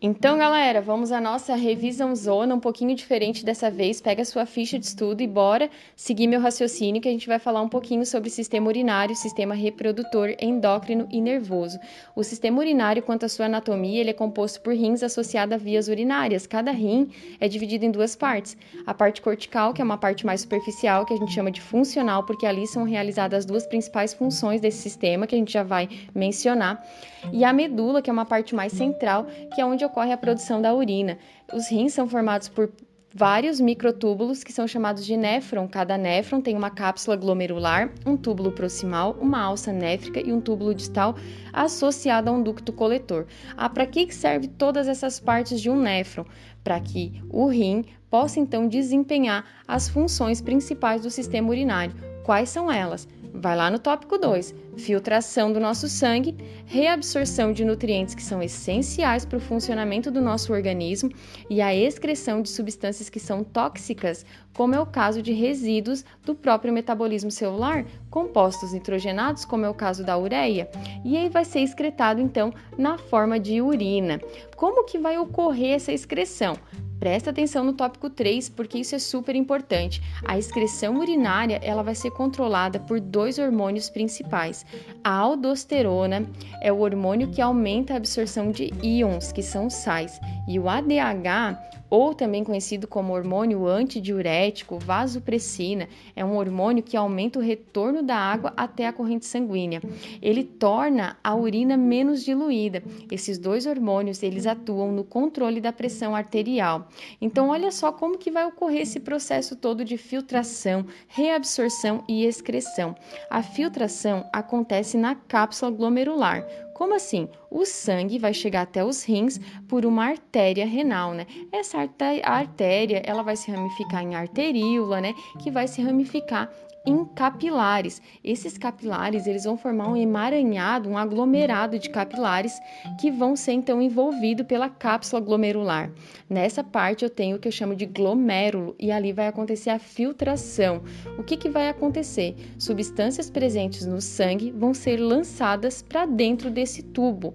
Então, galera, vamos à nossa revisão zona, um pouquinho diferente dessa vez. Pega sua ficha de estudo e bora seguir meu raciocínio que a gente vai falar um pouquinho sobre sistema urinário, sistema reprodutor, endócrino e nervoso. O sistema urinário, quanto à sua anatomia, ele é composto por rins associados a vias urinárias. Cada rim é dividido em duas partes. A parte cortical, que é uma parte mais superficial, que a gente chama de funcional, porque ali são realizadas as duas principais funções desse sistema, que a gente já vai mencionar. E a medula, que é uma parte mais central, que é onde ocorre a produção da urina. Os rins são formados por vários microtúbulos que são chamados de néfron. Cada néfron tem uma cápsula glomerular, um túbulo proximal, uma alça néfrica e um túbulo distal associado a um ducto coletor. Ah, para que serve todas essas partes de um néfron? Para que o rim possa então desempenhar as funções principais do sistema urinário. Quais são elas? Vai lá no tópico 2: filtração do nosso sangue, reabsorção de nutrientes que são essenciais para o funcionamento do nosso organismo e a excreção de substâncias que são tóxicas, como é o caso de resíduos do próprio metabolismo celular, compostos nitrogenados, como é o caso da ureia, e aí vai ser excretado então na forma de urina. Como que vai ocorrer essa excreção? Presta atenção no tópico 3, porque isso é super importante. A excreção urinária, ela vai ser controlada por dois hormônios principais. A aldosterona é o hormônio que aumenta a absorção de íons, que são sais, e o ADH ou também conhecido como hormônio antidiurético, vasopressina, é um hormônio que aumenta o retorno da água até a corrente sanguínea. Ele torna a urina menos diluída. Esses dois hormônios, eles atuam no controle da pressão arterial. Então, olha só como que vai ocorrer esse processo todo de filtração, reabsorção e excreção. A filtração acontece na cápsula glomerular como assim? O sangue vai chegar até os rins por uma artéria renal, né? Essa artéria, ela vai se ramificar em arteríola, né? Que vai se ramificar em capilares. Esses capilares eles vão formar um emaranhado, um aglomerado de capilares que vão ser então envolvidos pela cápsula glomerular. Nessa parte eu tenho o que eu chamo de glomérulo e ali vai acontecer a filtração. O que, que vai acontecer? Substâncias presentes no sangue vão ser lançadas para dentro desse tubo.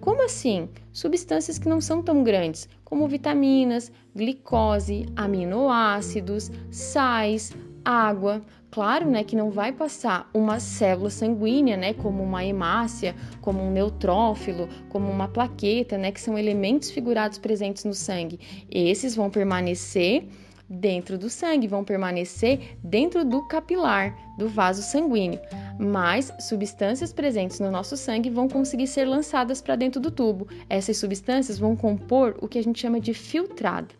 Como assim? Substâncias que não são tão grandes, como vitaminas, glicose, aminoácidos, sais, água. Claro, né, que não vai passar uma célula sanguínea, né, como uma hemácia, como um neutrófilo, como uma plaqueta, né, que são elementos figurados presentes no sangue. Esses vão permanecer dentro do sangue, vão permanecer dentro do capilar, do vaso sanguíneo. Mas substâncias presentes no nosso sangue vão conseguir ser lançadas para dentro do tubo. Essas substâncias vão compor o que a gente chama de filtrado.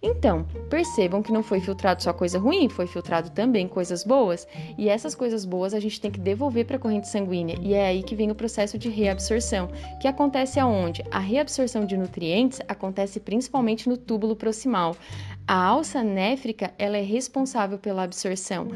Então, percebam que não foi filtrado só coisa ruim, foi filtrado também coisas boas. E essas coisas boas a gente tem que devolver para a corrente sanguínea. E é aí que vem o processo de reabsorção, que acontece aonde? A reabsorção de nutrientes acontece principalmente no túbulo proximal. A alça néfrica, ela é responsável pela absorção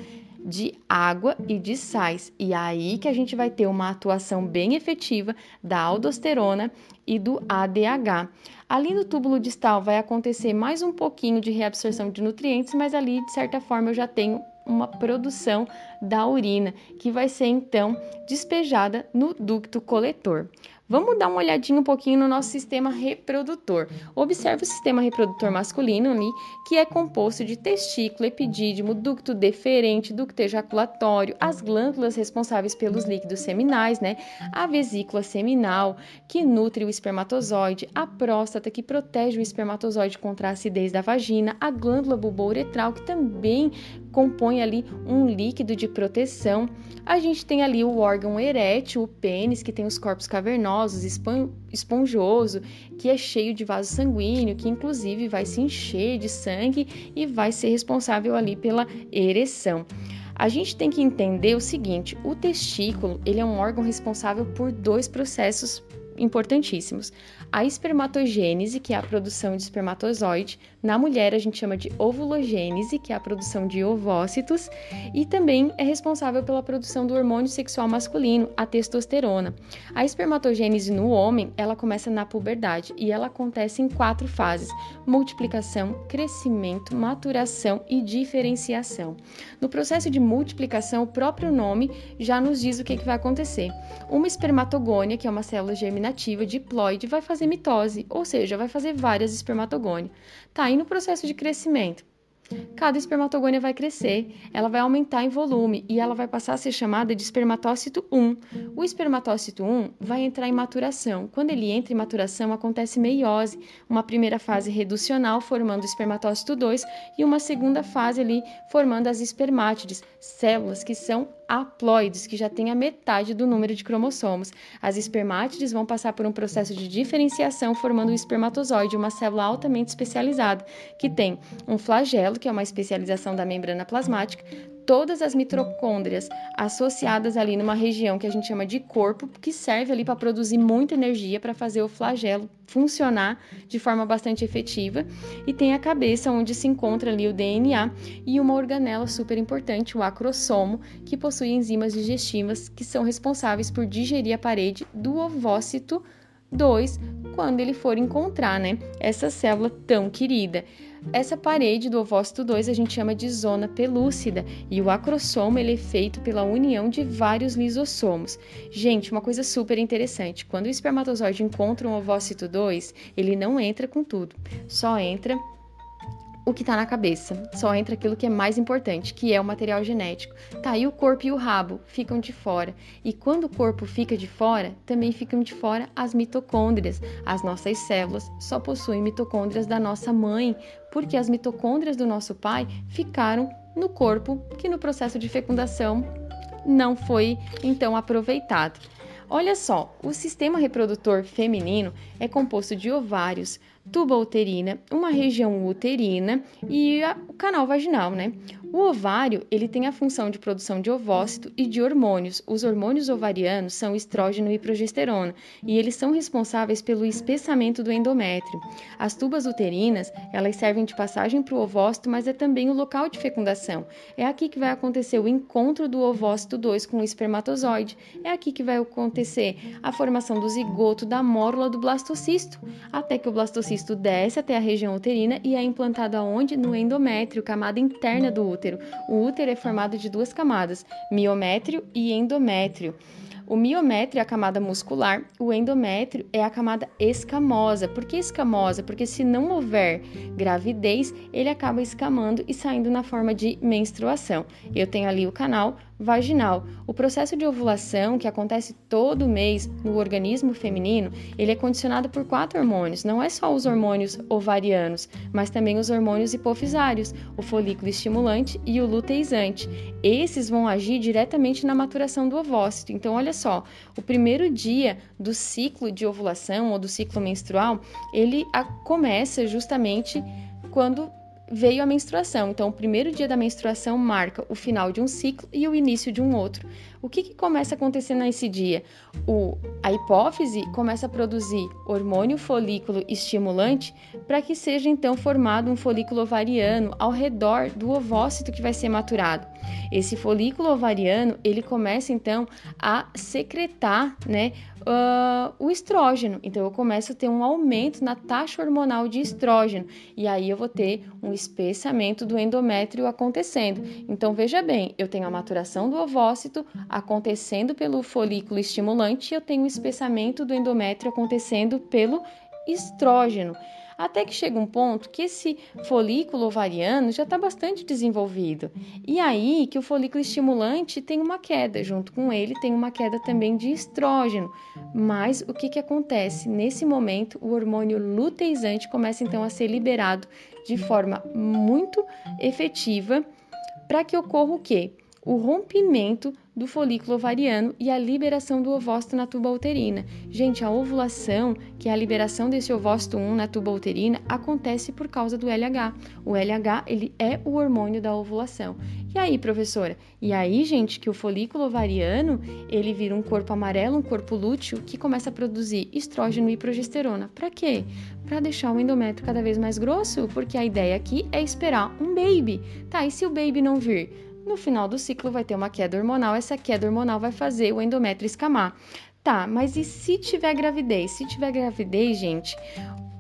de água e de sais. E é aí que a gente vai ter uma atuação bem efetiva da aldosterona e do ADH. Ali no túbulo distal vai acontecer mais um pouquinho de reabsorção de nutrientes, mas ali de certa forma eu já tenho uma produção da urina que vai ser então despejada no ducto coletor. Vamos dar uma olhadinha um pouquinho no nosso sistema reprodutor. Observe o sistema reprodutor masculino ali, que é composto de testículo, epidídimo, ducto deferente, ducto ejaculatório, as glândulas responsáveis pelos líquidos seminais, né? A vesícula seminal, que nutre o espermatozoide, a próstata, que protege o espermatozoide contra a acidez da vagina, a glândula bulbouretral, que também compõe ali um líquido de proteção. A gente tem ali o órgão erétil, o pênis, que tem os corpos cavernosos, esponjoso, que é cheio de vaso sanguíneo, que inclusive vai se encher de sangue e vai ser responsável ali pela ereção. A gente tem que entender o seguinte: o testículo ele é um órgão responsável por dois processos importantíssimos. A espermatogênese, que é a produção de espermatozoide, na mulher a gente chama de ovulogênese, que é a produção de ovócitos, e também é responsável pela produção do hormônio sexual masculino, a testosterona. A espermatogênese no homem, ela começa na puberdade e ela acontece em quatro fases: multiplicação, crescimento, maturação e diferenciação. No processo de multiplicação, o próprio nome já nos diz o que, que vai acontecer. Uma espermatogônia, que é uma célula germinativa, inativa, diploide, vai fazer mitose, ou seja, vai fazer várias espermatogônias. Tá, e no processo de crescimento? Cada espermatogônia vai crescer, ela vai aumentar em volume e ela vai passar a ser chamada de espermatócito 1. O espermatócito 1 vai entrar em maturação. Quando ele entra em maturação, acontece meiose, uma primeira fase reducional formando o espermatócito 2 e uma segunda fase ali formando as espermátides, células que são haploides, que já têm a metade do número de cromossomos. As espermátides vão passar por um processo de diferenciação, formando o espermatozoide, uma célula altamente especializada, que tem um flagelo, que é uma especialização da membrana plasmática, todas as mitocôndrias associadas ali numa região que a gente chama de corpo, que serve ali para produzir muita energia para fazer o flagelo funcionar de forma bastante efetiva, e tem a cabeça onde se encontra ali o DNA e uma organela super importante, o acrossomo, que possui enzimas digestivas que são responsáveis por digerir a parede do ovócito 2 quando ele for encontrar, né, essa célula tão querida. Essa parede do ovócito 2 a gente chama de zona pelúcida e o acrossomo ele é feito pela união de vários lisossomos. Gente, uma coisa super interessante, quando o espermatozoide encontra um ovócito 2, ele não entra com tudo, só entra o que está na cabeça, só entra aquilo que é mais importante, que é o material genético. Tá, e o corpo e o rabo ficam de fora. E quando o corpo fica de fora, também ficam de fora as mitocôndrias. As nossas células só possuem mitocôndrias da nossa mãe, porque as mitocôndrias do nosso pai ficaram no corpo, que no processo de fecundação não foi então aproveitado. Olha só, o sistema reprodutor feminino é composto de ovários, tuba uterina, uma região uterina e a, o canal vaginal, né? O ovário, ele tem a função de produção de ovócito e de hormônios. Os hormônios ovarianos são estrógeno e progesterona, e eles são responsáveis pelo espessamento do endométrio. As tubas uterinas, elas servem de passagem para o ovócito, mas é também o local de fecundação. É aqui que vai acontecer o encontro do ovócito 2 com o espermatozoide. É aqui que vai acontecer a formação do zigoto, da mórula do blastocisto, até que o blastocisto desce até a região uterina e é implantado aonde? No endométrio, camada interna do útero. O útero é formado de duas camadas, miométrio e endométrio. O miométrio é a camada muscular, o endométrio é a camada escamosa. Por que escamosa? Porque se não houver gravidez, ele acaba escamando e saindo na forma de menstruação. Eu tenho ali o canal vaginal. O processo de ovulação, que acontece todo mês no organismo feminino, ele é condicionado por quatro hormônios. Não é só os hormônios ovarianos, mas também os hormônios hipofisários, o folículo estimulante e o luteizante. Esses vão agir diretamente na maturação do ovócito. Então, olha só, o primeiro dia do ciclo de ovulação ou do ciclo menstrual, ele começa justamente quando veio a menstruação. Então, o primeiro dia da menstruação marca o final de um ciclo e o início de um outro. O que, que começa a acontecer nesse dia? O, a hipófise começa a produzir hormônio folículo estimulante para que seja então formado um folículo ovariano ao redor do ovócito que vai ser maturado. Esse folículo ovariano ele começa então a secretar, né, uh, o estrógeno. Então, eu começo a ter um aumento na taxa hormonal de estrógeno e aí eu vou ter um espessamento do endométrio acontecendo. Então, veja bem, eu tenho a maturação do ovócito acontecendo pelo folículo estimulante e eu tenho o espessamento do endométrio acontecendo pelo estrógeno até que chega um ponto que esse folículo ovariano já está bastante desenvolvido. E aí que o folículo estimulante tem uma queda, junto com ele tem uma queda também de estrógeno. Mas o que, que acontece? Nesse momento, o hormônio luteizante começa então a ser liberado de forma muito efetiva para que ocorra o quê? O rompimento do folículo ovariano e a liberação do ovócito na tuba uterina. Gente, a ovulação, que é a liberação desse ovócito 1 na tuba uterina, acontece por causa do LH. O LH, ele é o hormônio da ovulação. E aí, professora? E aí, gente, que o folículo ovariano, ele vira um corpo amarelo, um corpo lúteo, que começa a produzir estrógeno e progesterona. Para quê? Para deixar o endométrio cada vez mais grosso, porque a ideia aqui é esperar um baby. Tá, e se o baby não vir? No final do ciclo vai ter uma queda hormonal, essa queda hormonal vai fazer o endométrio escamar. Tá, mas e se tiver gravidez? Se tiver gravidez, gente,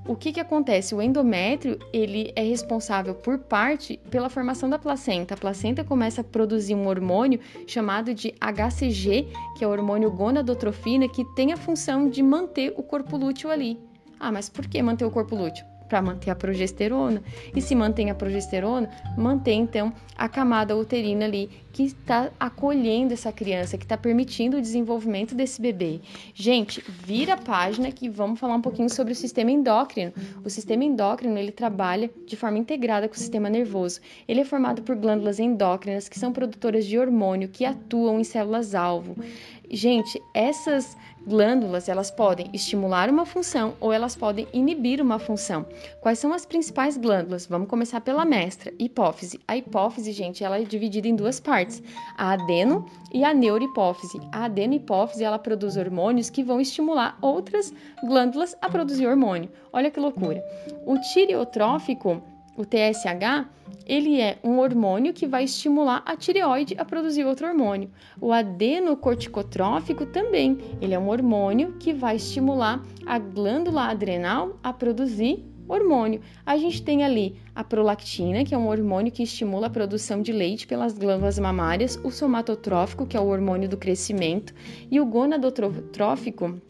o que, que acontece? O endométrio ele é responsável por parte pela formação da placenta. A placenta começa a produzir um hormônio chamado de HCG, que é o hormônio gonadotrofina, que tem a função de manter o corpo lúteo ali. Ah, mas por que manter o corpo lúteo? Para manter a progesterona. E se mantém a progesterona, mantém então a camada uterina ali que está acolhendo essa criança, que está permitindo o desenvolvimento desse bebê. Gente, vira a página que vamos falar um pouquinho sobre o sistema endócrino. O sistema endócrino ele trabalha de forma integrada com o sistema nervoso. Ele é formado por glândulas endócrinas que são produtoras de hormônio que atuam em células alvo. Gente, essas glândulas, elas podem estimular uma função ou elas podem inibir uma função. Quais são as principais glândulas? Vamos começar pela mestra, hipófise. A hipófise, gente, ela é dividida em duas partes, a adeno e a neurohipófise. A adenohipófise, ela produz hormônios que vão estimular outras glândulas a produzir hormônio. Olha que loucura. O tireotrófico, o TSH, ele é um hormônio que vai estimular a tireoide a produzir outro hormônio. O adenocorticotrófico também, ele é um hormônio que vai estimular a glândula adrenal a produzir hormônio. A gente tem ali a prolactina, que é um hormônio que estimula a produção de leite pelas glândulas mamárias, o somatotrófico, que é o hormônio do crescimento, e o gonadotrófico,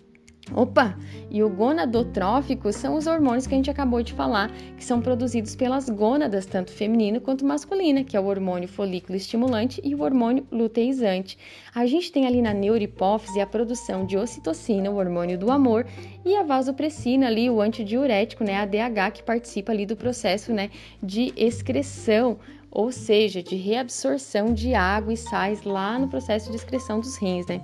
Opa! E o gonadotrófico são os hormônios que a gente acabou de falar, que são produzidos pelas gônadas, tanto feminina quanto masculina, que é o hormônio folículo estimulante e o hormônio luteizante. A gente tem ali na neurohipófise a produção de ocitocina, o hormônio do amor, e a vasopressina ali, o antidiurético, né, a DH, que participa ali do processo, né, de excreção, ou seja, de reabsorção de água e sais lá no processo de excreção dos rins, né?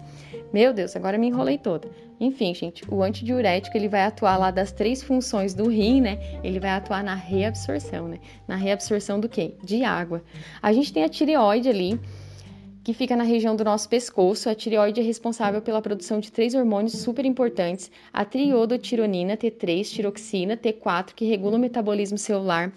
Meu Deus, agora me enrolei toda. Enfim, gente, o antidiurético ele vai atuar lá das três funções do rim, né? Ele vai atuar na reabsorção, né? Na reabsorção do quê? De água. A gente tem a tireoide ali, que fica na região do nosso pescoço. A tireoide é responsável pela produção de três hormônios super importantes: a triodotironina, T3, tiroxina, T4, que regula o metabolismo celular.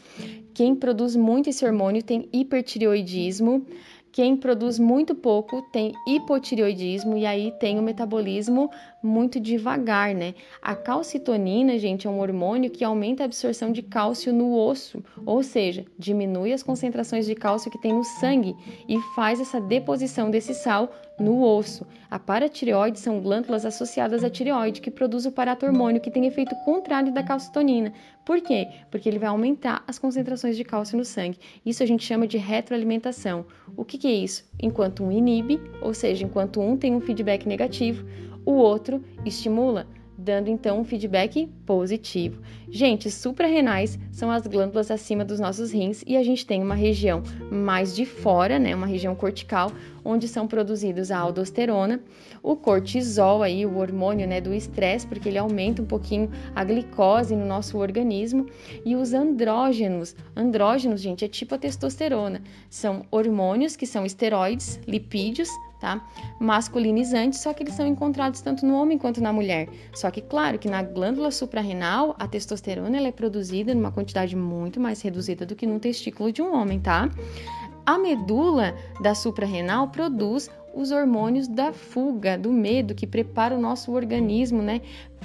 Quem produz muito esse hormônio tem hipertireoidismo. Quem produz muito pouco tem hipotireoidismo e aí tem o metabolismo muito devagar, né? A calcitonina, gente, é um hormônio que aumenta a absorção de cálcio no osso, ou seja, diminui as concentrações de cálcio que tem no sangue e faz essa deposição desse sal no osso. A paratireoide são glândulas associadas à tireoide que produz o paratormônio que tem efeito contrário da calcitonina. Por quê? Porque ele vai aumentar as concentrações de cálcio no sangue. Isso a gente chama de retroalimentação. O que, que é isso? Enquanto um inibe, ou seja, enquanto um tem um feedback negativo, o outro estimula dando então um feedback positivo. Gente, suprarrenais são as glândulas acima dos nossos rins e a gente tem uma região mais de fora, né, uma região cortical, onde são produzidos a aldosterona, o cortisol aí, o hormônio, né, do estresse, porque ele aumenta um pouquinho a glicose no nosso organismo, e os andrógenos. Andrógenos, gente, é tipo a testosterona. São hormônios que são esteroides, lipídios, tá? Masculinizantes, só que eles são encontrados tanto no homem quanto na mulher. Só que, claro, que na glândula suprarrenal, a testosterona ela é produzida numa quantidade muito mais reduzida do que no testículo de um homem, tá? A medula da suprarrenal produz os hormônios da fuga, do medo, que prepara o nosso organismo, né,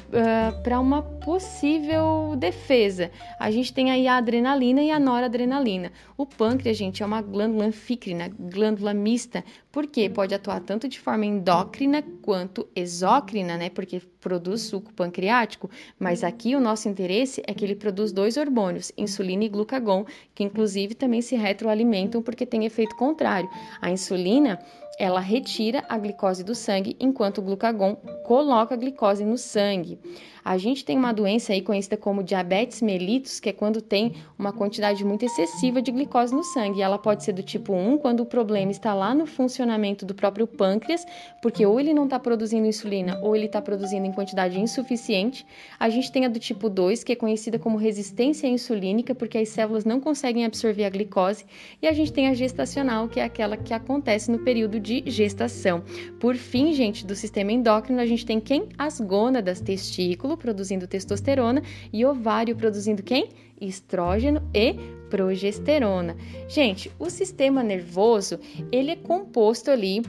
uh, para uma possível defesa. A gente tem aí a adrenalina e a noradrenalina. O pâncreas, gente, é uma glândula anfícrina, glândula mista, porque pode atuar tanto de forma endócrina quanto exócrina, né? Porque produz suco pancreático, mas aqui o nosso interesse é que ele produz dois hormônios, insulina e glucagon, que inclusive também se retroalimentam porque tem efeito contrário. A insulina ela retira a glicose do sangue, enquanto o glucagon coloca a glicose no sangue. A gente tem uma doença aí conhecida como diabetes mellitus, que é quando tem uma quantidade muito excessiva de glicose no sangue. Ela pode ser do tipo 1, quando o problema está lá no funcionamento do próprio pâncreas, porque ou ele não está produzindo insulina ou ele está produzindo em quantidade insuficiente. A gente tem a do tipo 2, que é conhecida como resistência insulínica, porque as células não conseguem absorver a glicose. E a gente tem a gestacional, que é aquela que acontece no período de gestação. Por fim, gente, do sistema endócrino, a gente tem quem? As gônadas, testículo, produzindo testosterona e ovário produzindo quem? Estrógeno e progesterona. Gente, o sistema nervoso, ele é composto ali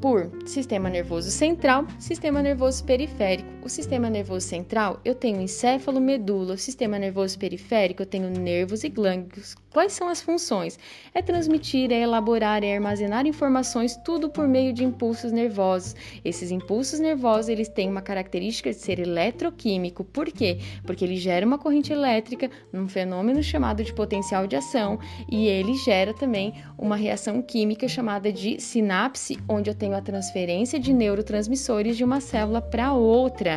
por sistema nervoso central, sistema nervoso periférico. O sistema nervoso central, eu tenho encéfalo, medula. O sistema nervoso periférico, eu tenho nervos e glândulos. Quais são as funções? É transmitir, é elaborar, é armazenar informações, tudo por meio de impulsos nervosos. Esses impulsos nervosos, eles têm uma característica de ser eletroquímico. Por quê? Porque ele gera uma corrente elétrica num fenômeno chamado de potencial de ação e ele gera também uma reação química chamada de sinapse, onde eu tenho a transferência de neurotransmissores de uma célula para outra.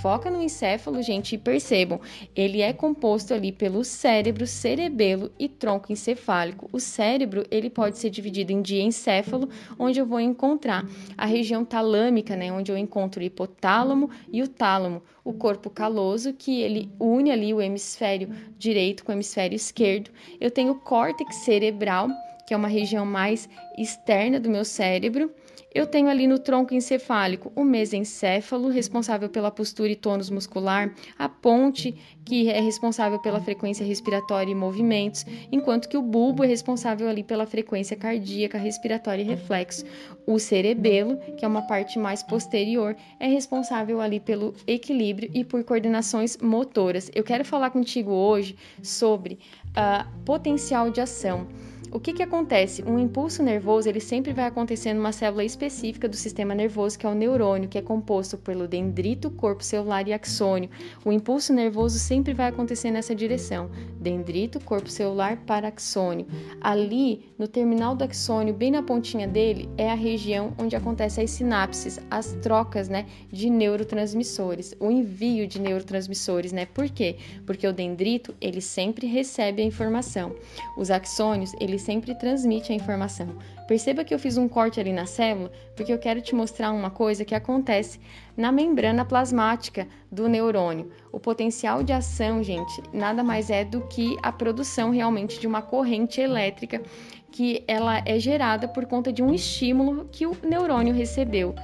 Foca no encéfalo, gente, e percebam, ele é composto ali pelo cérebro, cerebelo e tronco encefálico. O cérebro, ele pode ser dividido em diencéfalo, onde eu vou encontrar a região talâmica, né, onde eu encontro o hipotálamo e o tálamo, o corpo caloso, que ele une ali o hemisfério direito com o hemisfério esquerdo. Eu tenho o córtex cerebral, que é uma região mais externa do meu cérebro. Eu tenho ali no tronco encefálico o mesencéfalo, responsável pela postura e tônus muscular, a ponte, que é responsável pela frequência respiratória e movimentos, enquanto que o bulbo é responsável ali pela frequência cardíaca, respiratória e reflexo. O cerebelo, que é uma parte mais posterior, é responsável ali pelo equilíbrio e por coordenações motoras. Eu quero falar contigo hoje sobre uh, potencial de ação. O que, que acontece? Um impulso nervoso ele sempre vai acontecer numa célula específica do sistema nervoso, que é o neurônio, que é composto pelo dendrito, corpo celular e axônio. O impulso nervoso sempre vai acontecer nessa direção: dendrito, corpo celular para axônio. Ali, no terminal do axônio, bem na pontinha dele, é a região onde acontecem as sinapses, as trocas né, de neurotransmissores, o envio de neurotransmissores. Né? Por quê? Porque o dendrito ele sempre recebe a informação. Os axônios eles ele sempre transmite a informação. Perceba que eu fiz um corte ali na célula porque eu quero te mostrar uma coisa que acontece na membrana plasmática do neurônio. O potencial de ação, gente, nada mais é do que a produção realmente de uma corrente elétrica que ela é gerada por conta de um estímulo que o neurônio recebeu.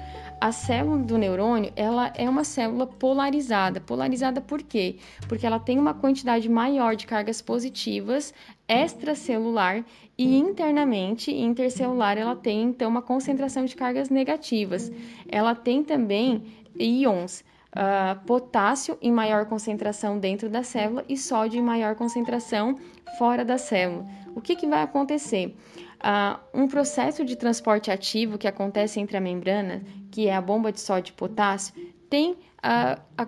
A célula do neurônio, ela é uma célula polarizada. Polarizada por quê? Porque ela tem uma quantidade maior de cargas positivas extracelular e internamente, intercelular, ela tem então uma concentração de cargas negativas. Ela tem também íons, uh, potássio em maior concentração dentro da célula e sódio em maior concentração fora da célula. O que, que vai acontecer? Uh, um processo de transporte ativo que acontece entre a membrana, que é a bomba de sódio e potássio, tem uh, a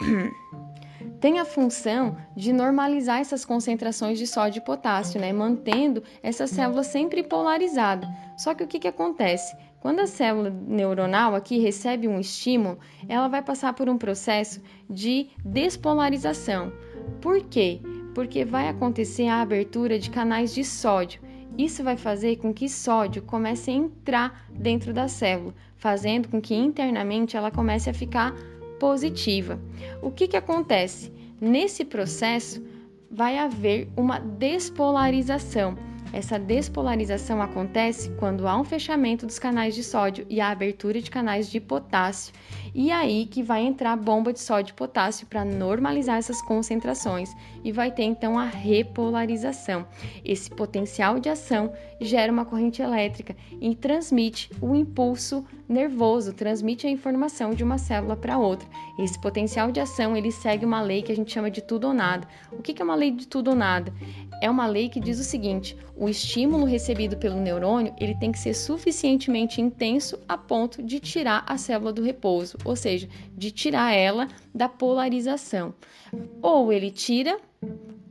tem a função de normalizar essas concentrações de sódio e potássio, né? mantendo essa célula sempre polarizada. Só que o que, que acontece? Quando a célula neuronal aqui recebe um estímulo, ela vai passar por um processo de despolarização. Por quê? Porque vai acontecer a abertura de canais de sódio. Isso vai fazer com que sódio comece a entrar dentro da célula, fazendo com que internamente ela comece a ficar positiva. O que, que acontece? Nesse processo, vai haver uma despolarização. Essa despolarização acontece quando há um fechamento dos canais de sódio e a abertura de canais de potássio. E aí que vai entrar a bomba de sódio e potássio para normalizar essas concentrações e vai ter então a repolarização. Esse potencial de ação gera uma corrente elétrica e transmite o impulso nervoso, transmite a informação de uma célula para outra. Esse potencial de ação ele segue uma lei que a gente chama de tudo ou nada. O que é uma lei de tudo ou nada? É uma lei que diz o seguinte: o estímulo recebido pelo neurônio ele tem que ser suficientemente intenso a ponto de tirar a célula do repouso ou seja, de tirar ela da polarização. Ou ele tira,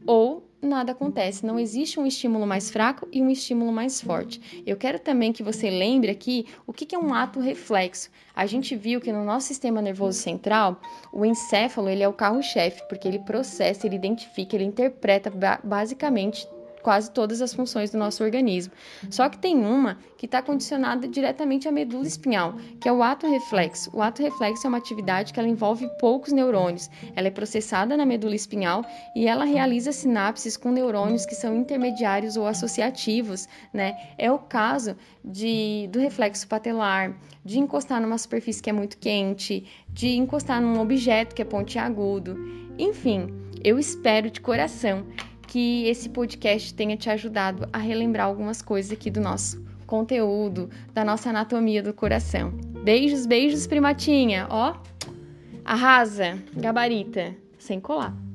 ou nada acontece. Não existe um estímulo mais fraco e um estímulo mais forte. Eu quero também que você lembre aqui o que é um ato reflexo. A gente viu que no nosso sistema nervoso central, o encéfalo ele é o carro-chefe, porque ele processa, ele identifica, ele interpreta basicamente quase todas as funções do nosso organismo. Só que tem uma que está condicionada diretamente à medula espinhal, que é o ato reflexo. O ato reflexo é uma atividade que ela envolve poucos neurônios. Ela é processada na medula espinhal e ela realiza sinapses com neurônios que são intermediários ou associativos, né? É o caso de, do reflexo patelar, de encostar numa superfície que é muito quente, de encostar num objeto que é pontiagudo. Enfim, eu espero de coração que esse podcast tenha te ajudado a relembrar algumas coisas aqui do nosso conteúdo da nossa anatomia do coração. Beijos, beijos, primatinha, ó. Arrasa, gabarita, sem colar.